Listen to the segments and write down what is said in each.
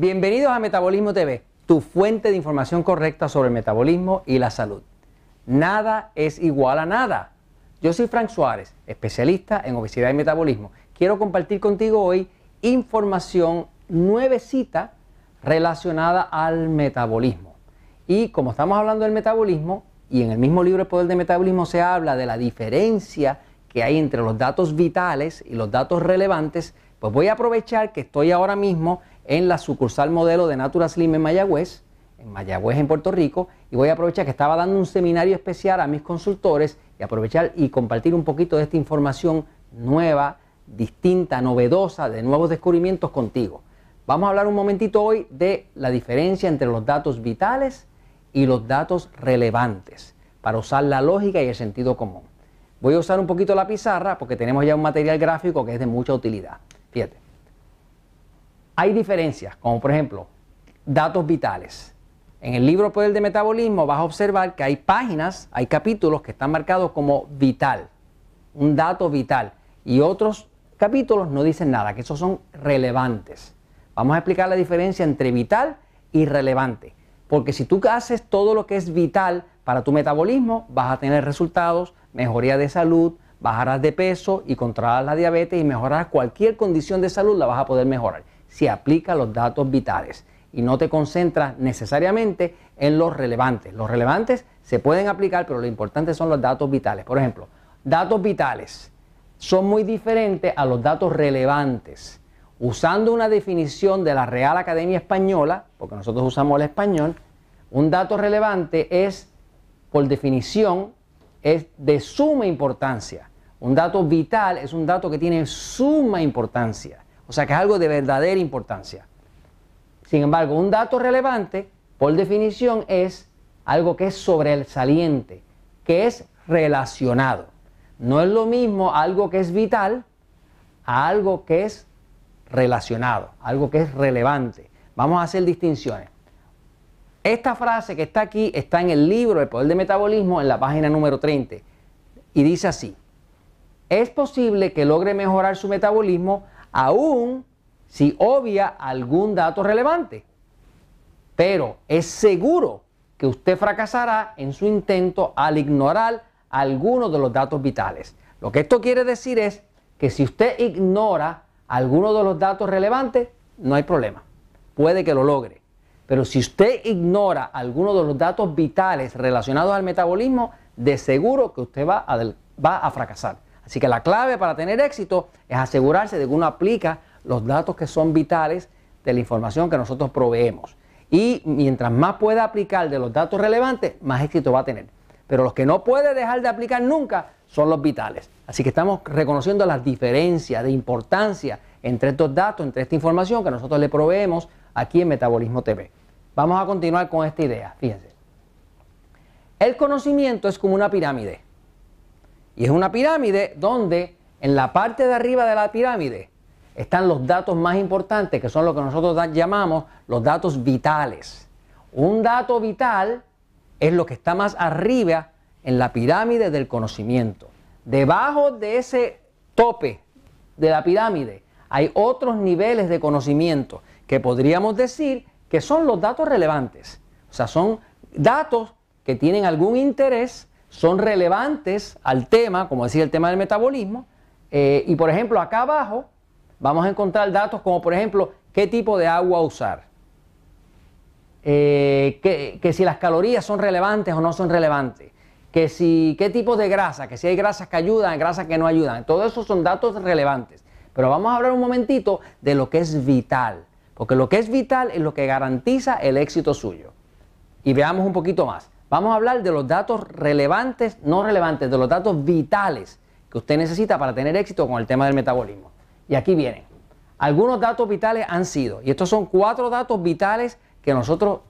Bienvenidos a Metabolismo TV, tu fuente de información correcta sobre el metabolismo y la salud. Nada es igual a nada. Yo soy Frank Suárez, especialista en obesidad y metabolismo. Quiero compartir contigo hoy información nuevecita relacionada al metabolismo. Y como estamos hablando del metabolismo, y en el mismo libro El Poder del Metabolismo se habla de la diferencia que hay entre los datos vitales y los datos relevantes, pues voy a aprovechar que estoy ahora mismo en la sucursal modelo de Natura Slim en Mayagüez, en Mayagüez en Puerto Rico, y voy a aprovechar que estaba dando un seminario especial a mis consultores y aprovechar y compartir un poquito de esta información nueva, distinta, novedosa, de nuevos descubrimientos contigo. Vamos a hablar un momentito hoy de la diferencia entre los datos vitales y los datos relevantes para usar la lógica y el sentido común. Voy a usar un poquito la pizarra porque tenemos ya un material gráfico que es de mucha utilidad. Fíjate. Hay diferencias, como por ejemplo, datos vitales. En el libro Poder de Metabolismo vas a observar que hay páginas, hay capítulos que están marcados como vital, un dato vital, y otros capítulos no dicen nada, que esos son relevantes. Vamos a explicar la diferencia entre vital y relevante, porque si tú haces todo lo que es vital para tu metabolismo, vas a tener resultados, mejoría de salud, bajarás de peso y controlarás la diabetes y mejorarás cualquier condición de salud, la vas a poder mejorar si aplica los datos vitales y no te concentras necesariamente en los relevantes. Los relevantes se pueden aplicar, pero lo importante son los datos vitales. Por ejemplo, datos vitales son muy diferentes a los datos relevantes. Usando una definición de la Real Academia Española, porque nosotros usamos el español, un dato relevante es, por definición, es de suma importancia. Un dato vital es un dato que tiene suma importancia. O sea que es algo de verdadera importancia. Sin embargo, un dato relevante, por definición, es algo que es sobresaliente, que es relacionado. No es lo mismo algo que es vital a algo que es relacionado, algo que es relevante. Vamos a hacer distinciones. Esta frase que está aquí está en el libro El Poder de Metabolismo en la página número 30 y dice así, es posible que logre mejorar su metabolismo aún si obvia algún dato relevante. Pero es seguro que usted fracasará en su intento al ignorar algunos de los datos vitales. Lo que esto quiere decir es que si usted ignora algunos de los datos relevantes, no hay problema. Puede que lo logre. Pero si usted ignora algunos de los datos vitales relacionados al metabolismo, de seguro que usted va a, va a fracasar. Así que la clave para tener éxito es asegurarse de que uno aplica los datos que son vitales de la información que nosotros proveemos. Y mientras más pueda aplicar de los datos relevantes, más éxito va a tener. Pero los que no puede dejar de aplicar nunca son los vitales. Así que estamos reconociendo las diferencias de importancia entre estos datos, entre esta información que nosotros le proveemos aquí en Metabolismo TV. Vamos a continuar con esta idea. Fíjense. El conocimiento es como una pirámide. Y es una pirámide donde en la parte de arriba de la pirámide están los datos más importantes, que son lo que nosotros llamamos los datos vitales. Un dato vital es lo que está más arriba en la pirámide del conocimiento. Debajo de ese tope de la pirámide hay otros niveles de conocimiento que podríamos decir que son los datos relevantes. O sea, son datos que tienen algún interés son relevantes al tema, como decía el tema del metabolismo. Eh, y por ejemplo, acá abajo vamos a encontrar datos como por ejemplo qué tipo de agua usar, eh, que, si las calorías son relevantes o no son relevantes, que si qué tipo de grasa, que si hay grasas que ayudan, grasas que no ayudan. Todo eso son datos relevantes. Pero vamos a hablar un momentito de lo que es vital, porque lo que es vital es lo que garantiza el éxito suyo. Y veamos un poquito más. Vamos a hablar de los datos relevantes, no relevantes, de los datos vitales que usted necesita para tener éxito con el tema del metabolismo. Y aquí vienen. Algunos datos vitales han sido, y estos son cuatro datos vitales que nosotros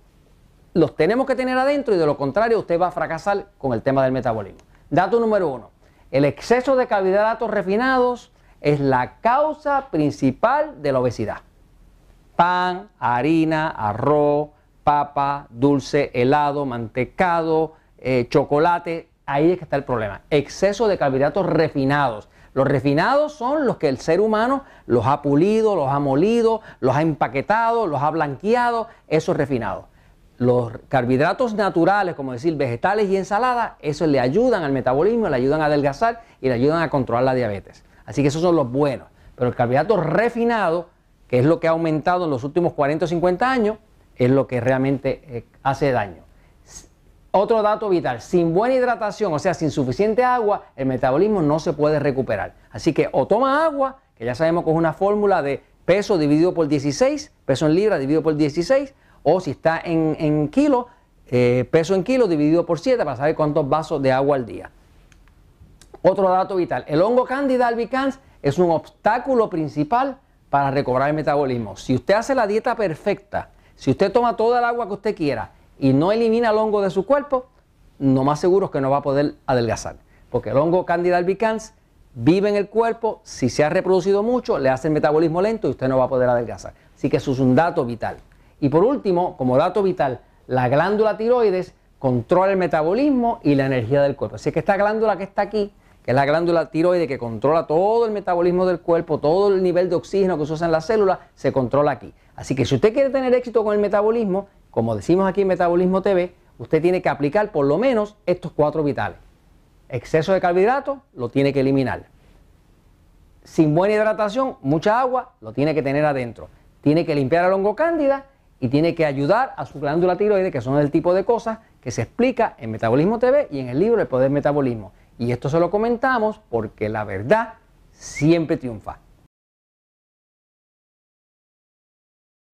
los tenemos que tener adentro y de lo contrario usted va a fracasar con el tema del metabolismo. Dato número uno, el exceso de carbohidratos refinados es la causa principal de la obesidad. Pan, harina, arroz, papa, dulce, helado, mantecado, eh, chocolate, ahí es que está el problema. Exceso de carbohidratos refinados. Los refinados son los que el ser humano los ha pulido, los ha molido, los ha empaquetado, los ha blanqueado, esos refinados. Los carbohidratos naturales, como decir vegetales y ensaladas, esos le ayudan al metabolismo, le ayudan a adelgazar y le ayudan a controlar la diabetes. Así que esos son los buenos. Pero el carbohidrato refinado, que es lo que ha aumentado en los últimos 40 o 50 años, es lo que realmente eh, hace daño. Otro dato vital, sin buena hidratación, o sea, sin suficiente agua, el metabolismo no se puede recuperar. Así que o toma agua, que ya sabemos que es una fórmula de peso dividido por 16, peso en libra dividido por 16, o si está en, en kilo, eh, peso en kilo dividido por 7 para saber cuántos vasos de agua al día. Otro dato vital, el hongo Candida albicans es un obstáculo principal para recobrar el metabolismo. Si usted hace la dieta perfecta, si usted toma toda el agua que usted quiera y no elimina el hongo de su cuerpo, no más seguro es que no va a poder adelgazar. Porque el hongo Candida albicans vive en el cuerpo, si se ha reproducido mucho, le hace el metabolismo lento y usted no va a poder adelgazar. Así que eso es un dato vital. Y por último, como dato vital, la glándula tiroides controla el metabolismo y la energía del cuerpo. Así que esta glándula que está aquí, que es la glándula tiroide que controla todo el metabolismo del cuerpo, todo el nivel de oxígeno que se usa en las células, se controla aquí. Así que si usted quiere tener éxito con el metabolismo, como decimos aquí en Metabolismo TV, usted tiene que aplicar por lo menos estos cuatro vitales. Exceso de carbohidratos, lo tiene que eliminar. Sin buena hidratación, mucha agua, lo tiene que tener adentro. Tiene que limpiar el hongo cándida y tiene que ayudar a su glándula tiroide, que son el tipo de cosas que se explica en Metabolismo TV y en el libro El Poder Metabolismo. Y esto se lo comentamos porque la verdad siempre triunfa.